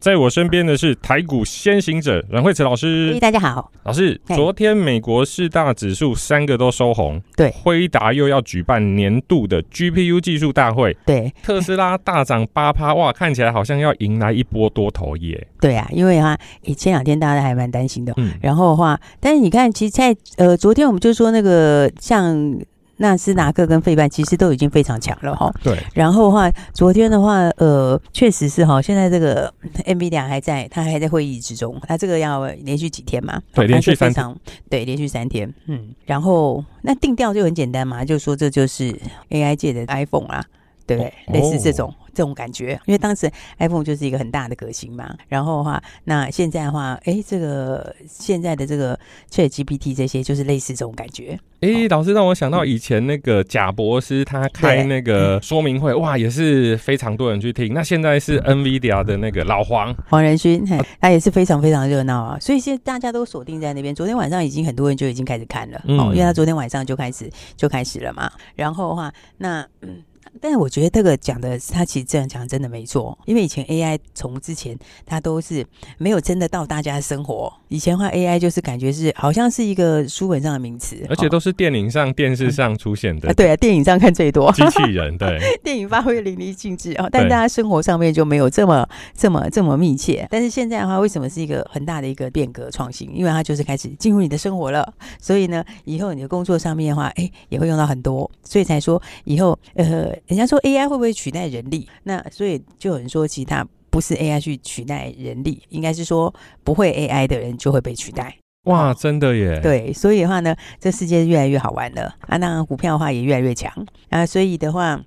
在我身边的是台股先行者阮慧慈老师。大家好，老师。昨天美国四大指数三个都收红。对，辉达又要举办年度的 GPU 技术大会。对，特斯拉大涨八趴，哇，看起来好像要迎来一波多头耶。对啊，因为啊，前两天大家还蛮担心的。嗯，然后的话，但是你看，其实在呃，昨天我们就说那个像。纳斯达克跟费半其实都已经非常强了哈。对。然后的话，昨天的话，呃，确实是哈。现在这个 NVIDIA 还在，他还在会议之中。他这个要连续几天嘛？对，连续三天。对，连续三天。嗯。然后那定调就很简单嘛，就说这就是 AI 界的 iPhone 啊，对不对？哦、类似这种。这种感觉，因为当时 iPhone 就是一个很大的革新嘛，然后的话，那现在的话，哎，这个现在的这个 ChatGPT 这些，就是类似这种感觉。哎，老师让我想到以前那个贾博士他开那个说明会，哇，也是非常多人去听。那现在是 NVIDIA 的那个老黄黄仁勋，他也是非常非常热闹啊。所以现在大家都锁定在那边。昨天晚上已经很多人就已经开始看了，哦，因为他昨天晚上就开始就开始了嘛。然后的话，那嗯。但是我觉得这个讲的，他其实这样讲真的没错，因为以前 AI 从之前它都是没有真的到大家的生活。以前的话 AI 就是感觉是好像是一个书本上的名词，而且都是电影上、电视上出现的。啊，对啊，电影上看最多。机器人对，电影发挥淋漓尽致哦，但大家生活上面就没有这么这么这么密切。但是现在的话，为什么是一个很大的一个变革创新？因为它就是开始进入你的生活了，所以呢，以后你的工作上面的话，哎，也会用到很多，所以才说以后呃。人家说 AI 会不会取代人力？那所以就有人说，其他不是 AI 去取代人力，应该是说不会 AI 的人就会被取代。哇，真的耶！对，所以的话呢，这世界越来越好玩了啊！那股票的话也越来越强啊，所以的话，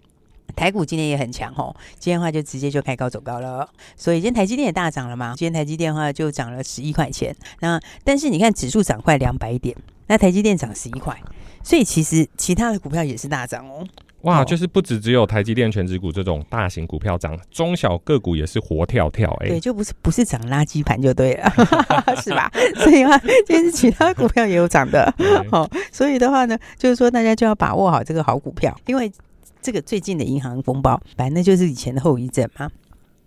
台股今天也很强哦。今天的话就直接就开高走高了，所以今天台积电也大涨了嘛。今天台积电的话就涨了十一块钱。那但是你看指数涨快两百点，那台积电涨十一块，所以其实其他的股票也是大涨哦。哇，就是不止只有台积电全职股这种大型股票涨，中小个股也是活跳跳哎、欸。对，就不是不是涨垃圾盘就对了，是吧？所以的话，其实其他股票也有涨的。好，所以的话呢，就是说大家就要把握好这个好股票，因为这个最近的银行风暴，反正就是以前的后遗症嘛。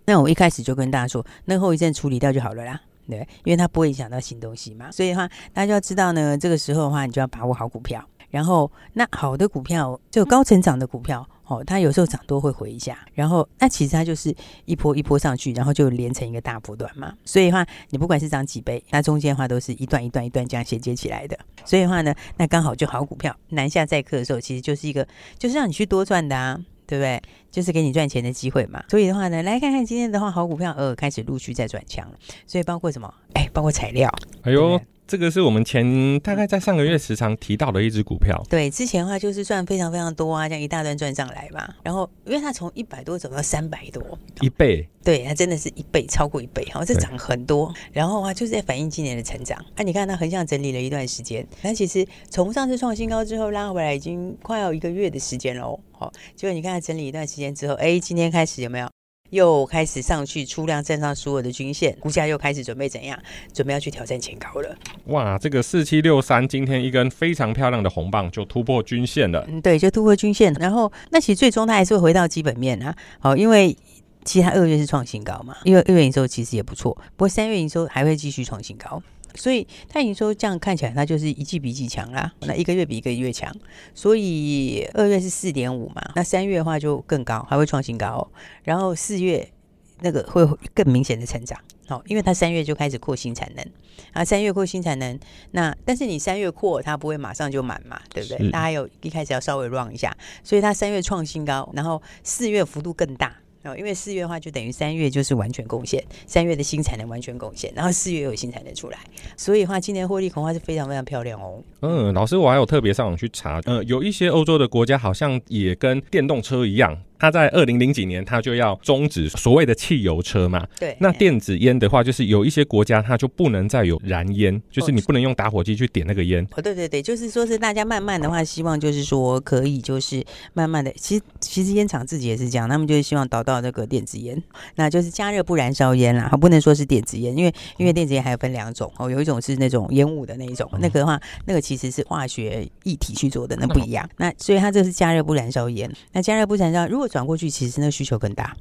那我一开始就跟大家说，那后遗症处理掉就好了啦，对，因为它不会影响到新东西嘛。所以的话，大家就要知道呢，这个时候的话，你就要把握好股票。然后，那好的股票，就高成长的股票，哦，它有时候涨多会回一下。然后，那其实它就是一波一波上去，然后就连成一个大波段嘛。所以的话，你不管是涨几倍，那中间的话都是一段一段一段这样衔接起来的。所以的话呢，那刚好就好股票南下载客的时候，其实就是一个就是让你去多赚的啊，对不对？就是给你赚钱的机会嘛。所以的话呢，来看看今天的话，好股票呃开始陆续在转强了。所以包括什么？哎，包括材料。哎呦。这个是我们前大概在上个月时常提到的一只股票。对，之前的话就是赚非常非常多啊，这样一大段赚上来嘛。然后，因为它从一百多走到三百多，一倍。对，它真的是一倍，超过一倍。好，这涨很多。然后啊，就是在反映今年的成长。啊，你看它横向整理了一段时间，但其实从上次创新高之后拉回来，已经快要一个月的时间喽。好，结果你看它整理一段时间之后，哎，今天开始有没有？又开始上去出量站上所有的均线，股价又开始准备怎样？准备要去挑战前高了。哇，这个四七六三今天一根非常漂亮的红棒就突破均线了。嗯，对，就突破均线。然后那其实最终它还是会回到基本面啊。好，因为其实它二月是创新高嘛，因为二月营收其实也不错，不过三月营收还会继续创新高。所以它营收这样看起来，它就是一季比一季强啦。那一个月比一个月强，所以二月是四点五嘛，那三月的话就更高，还会创新高哦。然后四月那个会更明显的成长，好，因为它三月就开始扩新产能啊，三月扩新产能，那但是你三月扩，它不会马上就满嘛，对不对？它还有一开始要稍微 run 一下，所以它三月创新高，然后四月幅度更大。哦，因为四月的话，就等于三月就是完全贡献，三月的新产能完全贡献，然后四月有新产能出来，所以的话，今年获利恐怕是非常非常漂亮哦。嗯，老师，我还有特别上网去查，呃，有一些欧洲的国家好像也跟电动车一样，它在二零零几年，它就要终止所谓的汽油车嘛。对。那电子烟的话，就是有一些国家它就不能再有燃烟，就是你不能用打火机去点那个烟。哦，对对对，就是说是大家慢慢的话，希望就是说可以就是慢慢的，其实其实烟厂自己也是这样，他们就是希望导到那个电子烟，那就是加热不燃烧烟啦，不能说是电子烟，因为因为电子烟还有分两种哦，有一种是那种烟雾的那一种，那个的话，那个其实是化学液体去做的，那不一样。那所以它这是加热不燃烧烟，那加热不燃烧，如果转过去，其实那个需求更大，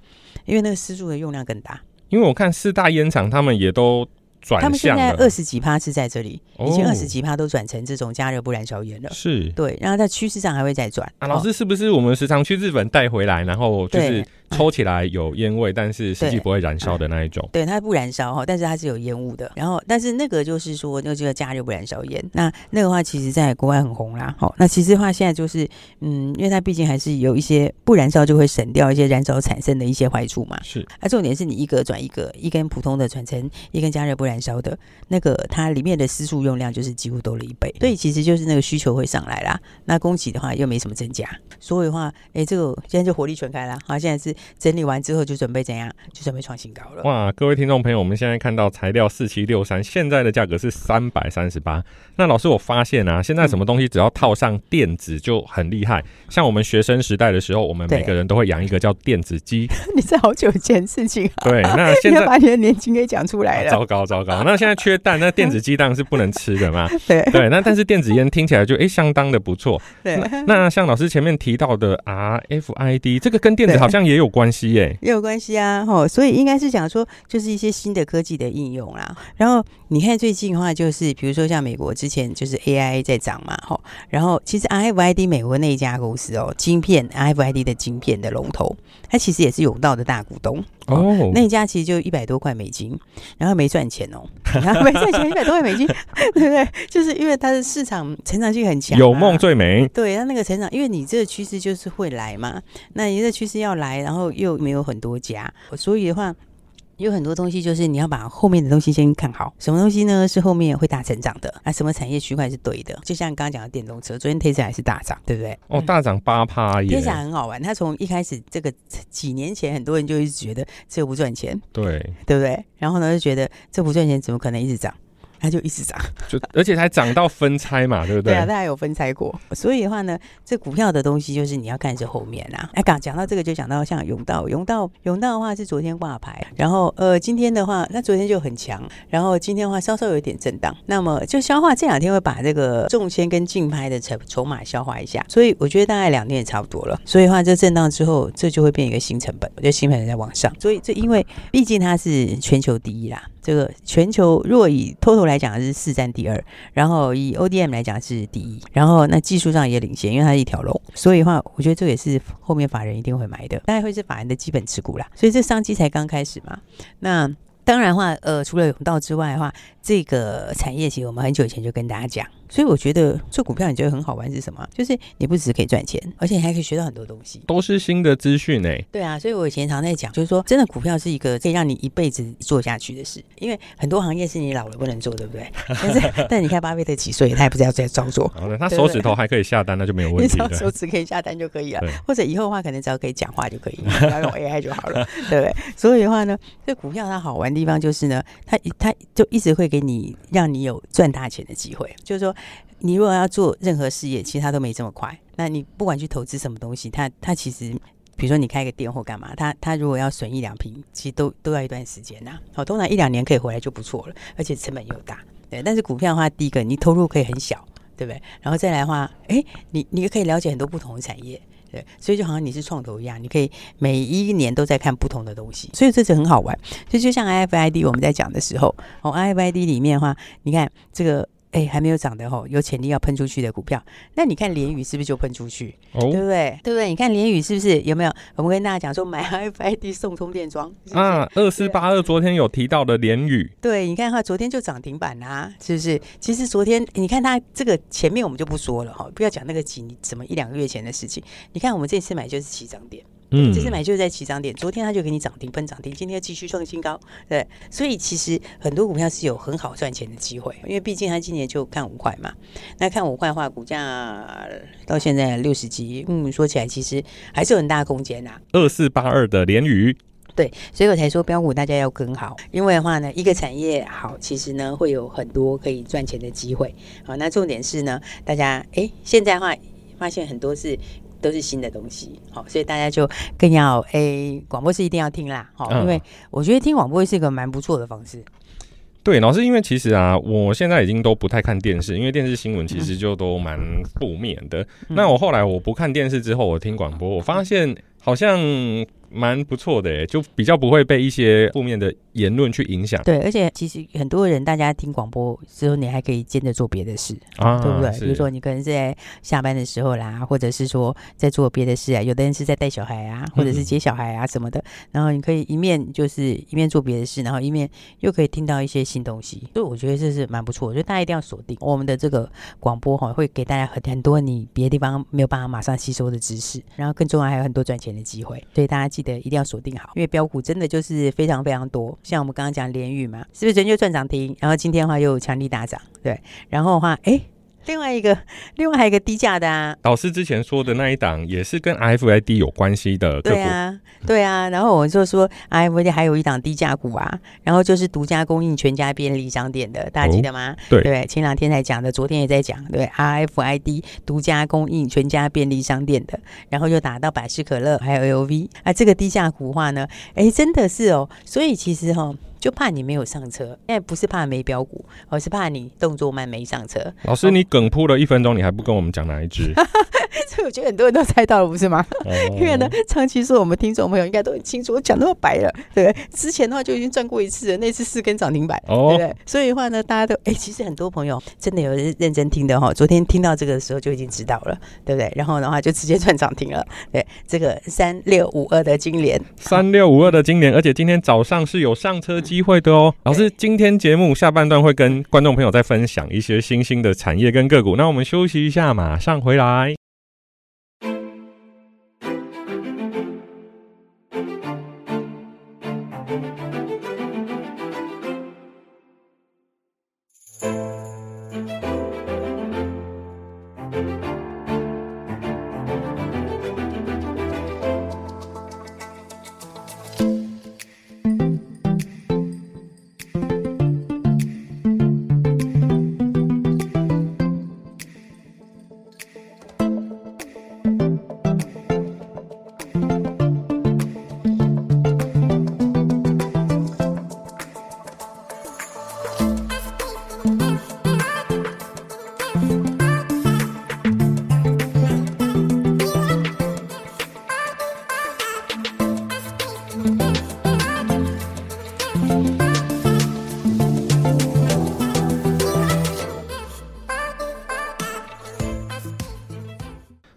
因为那个湿度的用量更大。因为我看四大烟厂他们也都转，他们现在二十几趴是在这里，已经二十几趴都转成这种加热不燃烧烟了。是对，然后在趋势上还会再转。啊，老师是不是我们时常去日本带回来，然后就是？抽起来有烟味，但是实际不会燃烧的那一种。对，它不燃烧哈，但是它是有烟雾的。然后，但是那个就是说，那个就叫加热不燃烧烟。那那个话，其实在国外很红啦。好，那其实的话，现在就是嗯，因为它毕竟还是有一些不燃烧就会省掉一些燃烧产生的一些坏处嘛。是。那重点是你一格转一格，一根普通的转成一根加热不燃烧的，那个它里面的湿素用量就是几乎多了一倍。所以其实就是那个需求会上来啦。那供给的话又没什么增加，所以的话，哎，这个现在就火力全开了。好，现在是整理完之后。就准备怎样？就准备创新高了。哇！各位听众朋友，我们现在看到材料四七六三，现在的价格是三百三十八。那老师，我发现啊，现在什么东西只要套上电子就很厉害。像我们学生时代的时候，我们每个人都会养一个叫电子鸡。你是好久以前事情啊？对，那现在 把你的年轻给讲出来了。糟糕糟糕！那现在缺蛋，那电子鸡蛋是不能吃的嘛。对对，那但是电子烟听起来就哎、欸、相当的不错。对那，那像老师前面提到的 RFID，这个跟电子好像也有关系耶。也有关系啊，吼，所以应该是讲说，就是一些新的科技的应用啦。然后你看最近的话，就是比如说像美国之前就是 AI 在涨嘛，吼。然后其实 RFID 美国那一家公司哦，晶片 RFID 的晶片的龙头，它其实也是永道的大股东哦。那一家其实就一百多块美金，然后没赚钱哦，然后没赚钱一百多块美金，对不对？就是因为它的市场成长性很强，有梦最美。对，它那个成长，因为你这个趋势就是会来嘛，那你这趋势要来，然后又没有很多家。所以的话，有很多东西就是你要把后面的东西先看好。什么东西呢？是后面会大成长的啊？什么产业区块是对的？就像刚刚讲的电动车，昨天 Tesla 还是大涨，对不对？哦，大涨八趴耶！Tesla 很好玩，它从一开始这个几年前，很多人就一直觉得这个不赚钱，对对不对？然后呢，就觉得这不赚钱，怎么可能一直涨？它就一直涨，就而且还涨到分拆嘛，对不对？对啊，它还有分拆过。所以的话呢，这股票的东西就是你要看是后面啊。哎，刚讲到这个，就讲到像永道，永道，永道的话是昨天挂牌，然后呃，今天的话，那昨天就很强，然后今天的话稍稍有一点震荡。那么就消化这两天会把这个中签跟竞拍的筹筹码消化一下，所以我觉得大概两天也差不多了。所以的话，这震荡之后，这就会变一个新成本，我觉得新成本在往上。所以这因为毕竟它是全球第一啦。这个全球若以 total 来讲是四占第二，然后以 ODM 来讲是第一，然后那技术上也领先，因为它是一条龙，所以的话，我觉得这也是后面法人一定会买的，大概会是法人的基本持股啦。所以这商机才刚开始嘛，那当然话，呃，除了永道之外的话，这个产业其实我们很久以前就跟大家讲。所以我觉得做股票你觉得很好玩是什么？就是你不只是可以赚钱，而且你还可以学到很多东西，都是新的资讯哎。对啊，所以我以前常在讲，就是说真的股票是一个可以让你一辈子做下去的事，因为很多行业是你老了不能做，对不对？但是 但你看巴菲特几岁，他也不知道在操作。好的，他手指头还可以下单，那就没有问题了。手指可以下单就可以了，或者以后的话可能只要可以讲话就可以，不要用 AI 就好了，对不对？所以的话呢，这股票它好玩的地方就是呢，它它就一直会给你让你有赚大钱的机会，就是说。你如果要做任何事业，其实它都没这么快。那你不管去投资什么东西，它它其实，比如说你开个店或干嘛，它它如果要损一两瓶，其实都都要一段时间呐。好，通常一两年可以回来就不错了，而且成本又大。对，但是股票的话，第一个你投入可以很小，对不对？然后再来的话，诶，你你也可以了解很多不同的产业，对。所以就好像你是创投一样，你可以每一年都在看不同的东西，所以这是很好玩。所以就像 i f i d 我们在讲的时候，哦 i f i d 里面的话，你看这个。哎，还没有涨的吼，有潜力要喷出去的股票，那你看联宇是不是就喷出去？哦，对不对？对不对？你看联宇是不是有没有？我们跟大家讲说，买 RFID 送充电桩啊，二四八二昨天有提到的联宇，对，你看哈，昨天就涨停板啊，是不是？其实昨天你看它这个前面我们就不说了哈，不要讲那个几什么一两个月前的事情。你看我们这次买就是起涨点。嗯，这次买就是在起涨点，昨天它就给你涨停分涨停，今天继续创新高，对，所以其实很多股票是有很好赚钱的机会，因为毕竟它今年就看五块嘛，那看五块的话，股价到现在六十几，嗯，说起来其实还是有很大空间呐。二四八二的联宇。对，所以我才说标股大家要跟好，因为的话呢，一个产业好，其实呢会有很多可以赚钱的机会。好，那重点是呢，大家哎，现在的话发现很多是都是新的东西，好，所以大家就更要诶，广播是一定要听啦，好，因为我觉得听广播是一个蛮不错的方式。嗯、对，老师，因为其实啊，我现在已经都不太看电视，因为电视新闻其实就都蛮负面的。嗯、那我后来我不看电视之后，我听广播，我发现好像。蛮不错的诶，就比较不会被一些负面的言论去影响。对，而且其实很多人，大家听广播之后，你还可以兼着做别的事，啊、对不对？比如说你可能是在下班的时候啦，或者是说在做别的事啊。有的人是在带小孩啊，或者是接小孩啊什么的。嗯、然后你可以一面就是一面做别的事，然后一面又可以听到一些新东西。所以我觉得这是蛮不错。我觉得大家一定要锁定我们的这个广播哈，会给大家很很多你别的地方没有办法马上吸收的知识，然后更重要还有很多赚钱的机会。所以大家记。得，一定要锁定好，因为标股真的就是非常非常多。像我们刚刚讲联宇嘛，是不是昨天就赚涨停？然后今天的话又强力大涨，对。然后的话，哎。另外一个，另外还有一个低价的啊，老师之前说的那一档也是跟 RFID 有关系的，对啊，对啊。然后我就说 RFID 还有一档低价股啊，然后就是独家供应全家便利商店的，大家记得吗？哦、对对，前两天才讲的，昨天也在讲，对 RFID 独家供应全家便利商店的，然后又打到百事可乐还有 LV 啊，这个低价股的话呢，哎，真的是哦，所以其实哈、哦。就怕你没有上车，现在不是怕没标股，而是怕你动作慢没上车。老师，你梗铺了一分钟，你还不跟我们讲哪一只？所以我觉得很多人都猜到了，不是吗？哦、因为呢，长期是我们听众朋友应该都很清楚，我讲那么白了，对不对？之前的话就已经赚过一次了，那次四根涨停板，哦、对不对？所以的话呢，大家都哎，其实很多朋友真的有认真听的哈。昨天听到这个的时候就已经知道了，对不对？然后的话就直接赚涨停了。对，这个三六五二的金莲，三六五二的金莲，而且今天早上是有上车机会的哦。老师，今天节目下半段会跟观众朋友再分享一些新兴的产业跟个股。那我们休息一下，马上回来。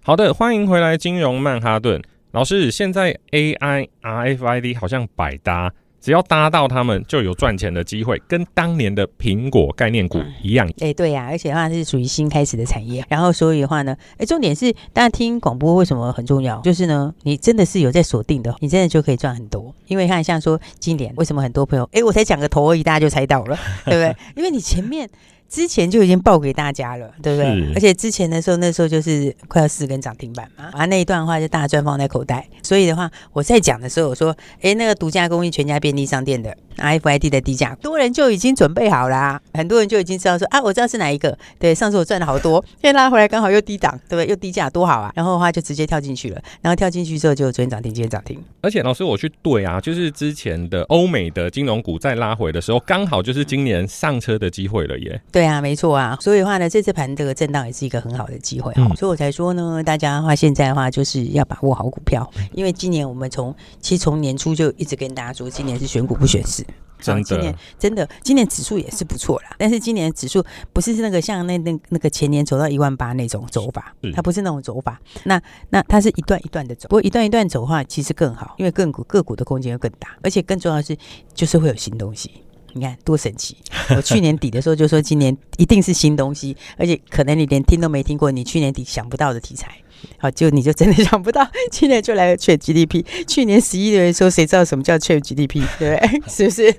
好的，欢迎回来，金融曼哈顿老师。现在 AI、RFID 好像百搭，只要搭到他们，就有赚钱的机会，跟当年的苹果概念股一样。哎、嗯欸，对呀、啊，而且的话是属于新开始的产业。然后所以的话呢，哎、欸，重点是大家听广播为什么很重要？就是呢，你真的是有在锁定的，你真的就可以赚很多。因为看像说今年为什么很多朋友，哎、欸，我才讲个头而已，大家就猜到了，对不对？因为你前面。之前就已经报给大家了，对不对？而且之前的时候，那时候就是快要四根涨停板嘛，啊，那一段的话就大赚放在口袋。所以的话，我在讲的时候，我说，哎，那个独家供应全家便利商店的 RFID 的低价，多人就已经准备好啦，很多人就已经知道说，啊，我知道是哪一个。对，上次我赚了好多，现在拉回来刚好又低档，对不对？又低价，多好啊！然后的话就直接跳进去了，然后跳进去之后就昨天涨停，今天涨停。而且老师，我去对啊，就是之前的欧美的金融股在拉回的时候，刚好就是今年上车的机会了耶。对啊，没错啊。所以的话呢，这次盘这个震荡也是一个很好的机会哈，嗯、所以我才说呢，大家的话现在的话就是要把握好股票，因为今年我们从其实从年初就一直跟大家说，今年是选股不选市，真的，今年真的今年指数也是不错啦，但是今年指数不是那个像那那那个前年走到一万八那种走法，它不是那种走法，那那它是一段一段的走，不过一段一段走的话其实更好，因为个股个股的空间会更大，而且更重要的是就是会有新东西。你看多神奇！我去年底的时候就说，今年一定是新东西，而且可能你连听都没听过，你去年底想不到的题材。好，就你就真的想不到，今年就来了 ChatGPT。去年十一月的时候，谁知道什么叫 ChatGPT？对不对？是不是？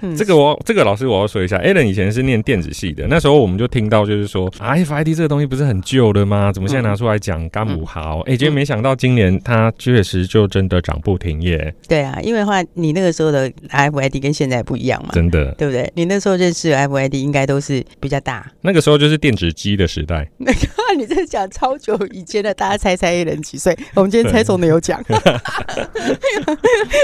这个我这个老师我要说一下，Alan 以前是念电子系的，那时候我们就听到就是说，RFID 这个东西不是很旧的吗？怎么现在拿出来讲干不好？哎、嗯，结果没想到今年它确实就真的涨不停耶。对啊，因为的话你那个时候的 RFID 跟现在不一样嘛，真的，对不对？你那时候认识的 RFID 应该都是比较大，那个时候就是电子机的时代。那个你在讲超久以前的，大家猜猜一人几岁？我们今天猜中的有奖。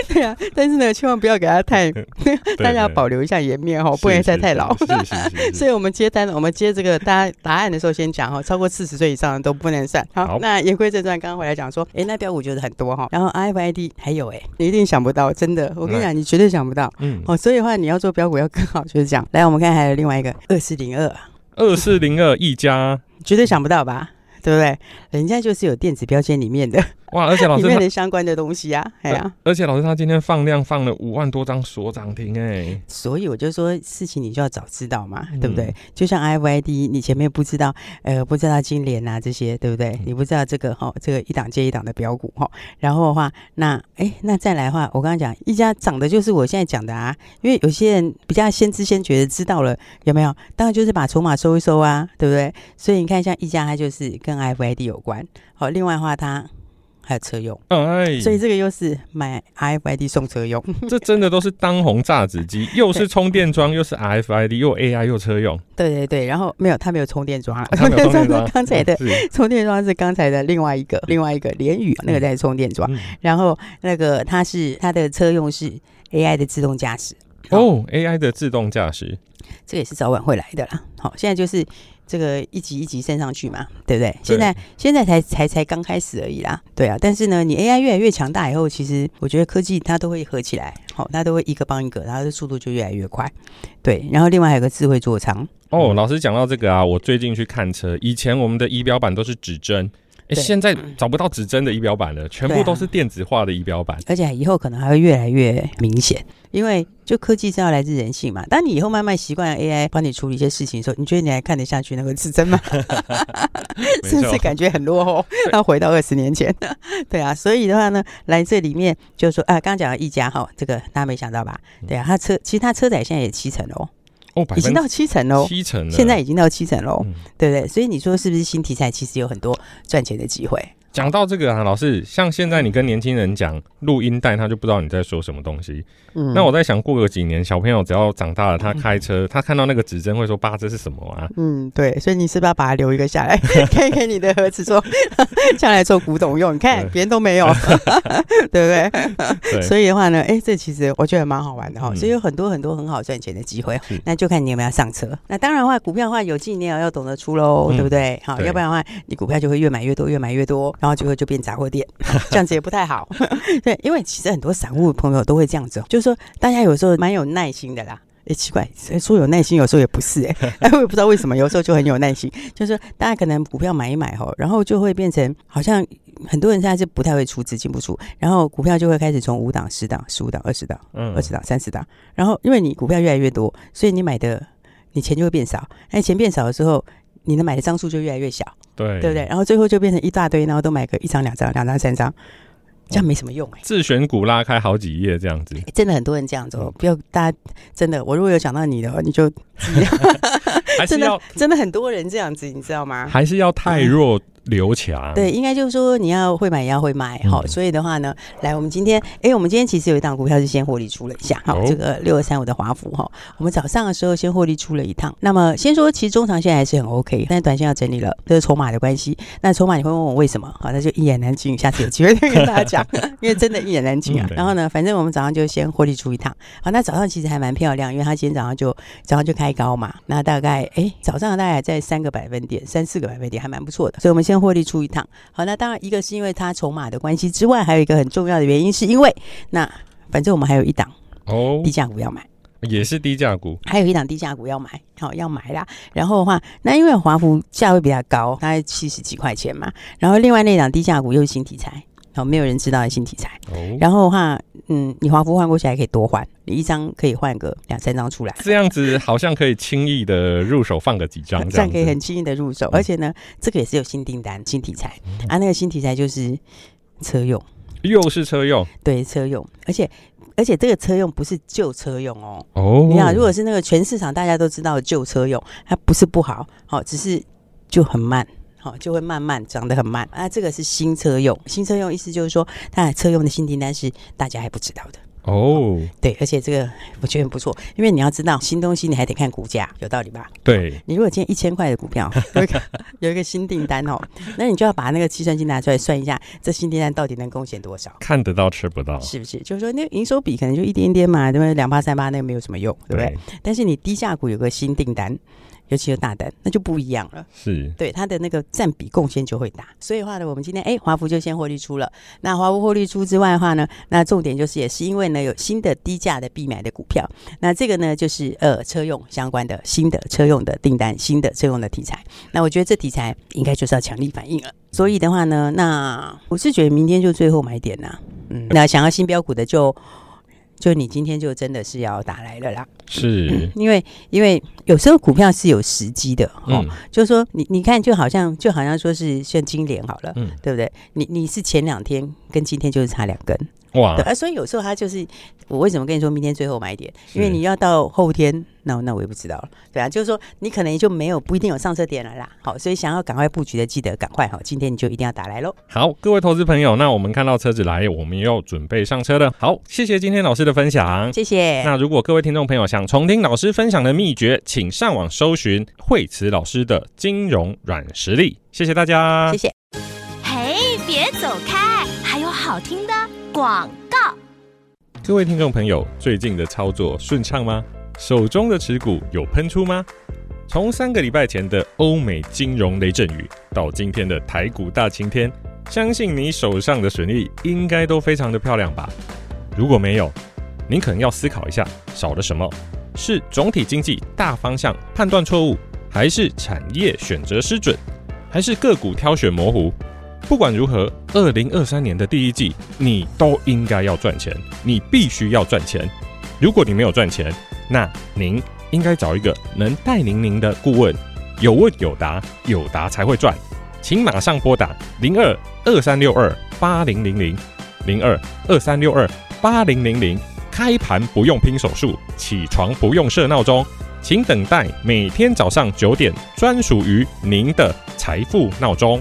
对啊，但是呢，千万不要给他太，大家要保留一下颜面哈，不能猜太老。所以，我们接单，我们接这个大家答案的时候先讲哈，超过四十岁以上的都不能算。好，那言归正传，刚刚回来讲说，哎，那标股就是很多哈，然后，I F I D 还有哎，你一定想不到，真的，我跟你讲，你绝对想不到。嗯，哦，所以的话，你要做标股要更好，就是这样。来，我们看还有另外一个二四零二，二四零二一家，绝对想不到吧？对不对？人家就是有电子标签里面的。哇！而且老师里面的相关的东西啊，哎呀，而且老师他今天放量放了五万多张锁涨停哎，所以我就说事情你就要早知道嘛，对不对？就像 RFID，你前面不知道，呃，不知道金联啊这些，对不对？你不知道这个哈，这个一档接一档的标股哈，然后的话，那哎，那再来的话，我刚刚讲一家涨的就是我现在讲的啊，因为有些人比较先知先觉的知道了有没有？当然就是把筹码收一收啊，对不对？所以你看像一家它就是跟 RFID 有关，好，另外的话它。还有车用，哎，所以这个又是买 RFID 送车用，这真的都是当红榨汁机，又是充电桩，又是 RFID，又 AI 又车用。对对对，然后没有，它没有充电桩，充电桩。是刚才的，充电桩是刚才的另外一个，另外一个联宇那个在充电桩，然后那个它是它的车用是 AI 的自动驾驶。哦，AI 的自动驾驶，这也是早晚会来的啦。好，现在就是。这个一级一级升上去嘛，对不对？现在现在才才才刚开始而已啦，对啊。但是呢，你 AI 越来越强大以后，其实我觉得科技它都会合起来，好，它都会一个帮一个，它的速度就越来越快。对，然后另外还有个智慧座舱。哦，老师讲到这个啊，我最近去看车，以前我们的仪表板都是指针。对现在找不到指针的仪表板了，全部都是电子化的仪表板，啊，而且以后可能还会越来越明显，因为就科技是要来自人性嘛。当你以后慢慢习惯了 AI 帮你处理一些事情的时候，你觉得你还看得下去那个指针吗？是不是感觉很落后？要回到二十年前？对啊，所以的话呢，来这里面就是说啊，刚刚讲到一家哈，这个大家没想到吧？对啊，他车其实他车载现在也七成哦。哦，已经到七成喽，七成，现在已经到七成喽，嗯、对不对？所以你说是不是新题材？其实有很多赚钱的机会。讲到这个啊，老师，像现在你跟年轻人讲录音带，他就不知道你在说什么东西。嗯，那我在想，过个几年，小朋友只要长大了，他开车，他看到那个指针会说：“爸，这是什么啊？”嗯，对，所以你是不是要把它留一个下来，可以给你的儿子说，将来做古董用？你看别人都没有，对不对？所以的话呢，哎，这其实我觉得蛮好玩的哈。所以有很多很多很好赚钱的机会，那就看你有没有上车。那当然的话，股票的话有进你也要懂得出喽，对不对？好，要不然的话，你股票就会越买越多，越买越多。然后就会就变杂货店，这样子也不太好。对，因为其实很多散户朋友都会这样子，就是说大家有时候蛮有耐心的啦。哎，奇怪，说有耐心，有时候也不是哎。哎，我也不知道为什么，有时候就很有耐心。就是说大家可能股票买一买吼，然后就会变成好像很多人现在是不太会出资进不出，然后股票就会开始从五档、十档、十五档、二十档、二十档、三十档，然后因为你股票越来越多，所以你买的你钱就会变少。那钱变少的时候，你能买的张数就越来越小。对，对不对？然后最后就变成一大堆，然后都买个一张、两张、两张、三张，这样没什么用哎、欸。自选股拉开好几页这样子，真的很多人这样做，不要大家真的。我如果有讲到你的话，你就 真的真的很多人这样子，你知道吗？还是要太弱。嗯留强对，应该就是说你要会买也要会卖，好，所以的话呢，来，我们今天，哎，我们今天其实有一档股票是先获利出了一下，好，这个六二三五的华孚哈，我们早上的时候先获利出了一趟。那么先说，其实中长线还是很 OK，但是短线要整理了，这是筹码的关系。那筹码你会问我为什么？好，那就一言难尽，下次有机会再跟大家讲，因为真的一言难尽啊。然后呢，反正我们早上就先获利出一趟，好，那早上其实还蛮漂亮，因为它今天早上就早上就开高嘛，那大概哎早上大概在三个百分点，三四个百分点还蛮不错的，所以我们先获利出一趟。好，那当然一个是因为它筹码的关系之外，还有一个很重要的原因，是因为那反正我们还有一档哦低价股要买，也是低价股，还有一档低价股要买，好要买啦。然后的话，那因为华孚价位比较高，大概七十几块钱嘛。然后另外那档低价股又是新题材，好，没有人知道的新题材。哦，然后的话，嗯，你华服换过去还可以多换，你一张可以换个两三张出来。这样子好像可以轻易的入手放个几张，这样可以很轻易的入手。而且呢，这个也是有新订单、新题材啊。那个新题材就是车用，又是车用，对，车用，而且。而且这个车用不是旧车用哦。哦，你看，如果是那个全市场大家都知道的旧车用，它不是不好，好，只是就很慢，好，就会慢慢长得很慢。啊，这个是新车用，新车用意思就是说，它车用的新订单是大家还不知道的。哦、oh，对，而且这个我觉得很不错，因为你要知道新东西，你还得看股价，有道理吧？对，你如果今天一千块的股票 有一个有一个新订单哦，那你就要把那个计算机拿出来算一下，这新订单到底能贡献多少？看得到吃不到，是不是？就是说，那个营收比可能就一点点嘛，对不对？两八三八那个没有什么用，对不对？对，但是你低价股有个新订单。尤其是大单，那就不一样了。是，对它的那个占比贡献就会大。所以的话呢，我们今天哎，华孚就先获利出了。那华孚获利出之外的话呢，那重点就是也是因为呢有新的低价的必买的股票。那这个呢就是呃车用相关的新的车用的订单，新的车用的题材。那我觉得这题材应该就是要强力反应了。所以的话呢，那我是觉得明天就最后买点呐。嗯，那想要新标股的就。就你今天就真的是要打来了啦，是，嗯、因为因为有时候股票是有时机的哦，嗯、就是说你你看就好像就好像说是像金联好了，嗯，对不对？你你是前两天跟今天就是差两根。哇！对啊，所以有时候他就是我为什么跟你说明天最后买点？因为你要到后天，那那我也不知道了。对啊，就是说你可能就没有不一定有上车点了啦。好，所以想要赶快布局的，记得赶快哈，今天你就一定要打来喽。好，各位投资朋友，那我们看到车子来，我们又准备上车了。好，谢谢今天老师的分享，谢谢。那如果各位听众朋友想重听老师分享的秘诀，请上网搜寻惠慈老师的金融软实力。谢谢大家，谢谢。嘿，别走开，还有好听的广告。各位听众朋友，最近的操作顺畅吗？手中的持股有喷出吗？从三个礼拜前的欧美金融雷阵雨，到今天的台股大晴天，相信你手上的损益应该都非常的漂亮吧？如果没有，您可能要思考一下，少了什么？是总体经济大方向判断错误，还是产业选择失准，还是个股挑选模糊？不管如何，二零二三年的第一季，你都应该要赚钱，你必须要赚钱。如果你没有赚钱，那您应该找一个能带领您的顾问，有问有答，有答才会赚。请马上拨打零二二三六二八零零零零二二三六二八零零零。开盘不用拼手速，起床不用设闹钟，请等待每天早上九点专属于您的财富闹钟。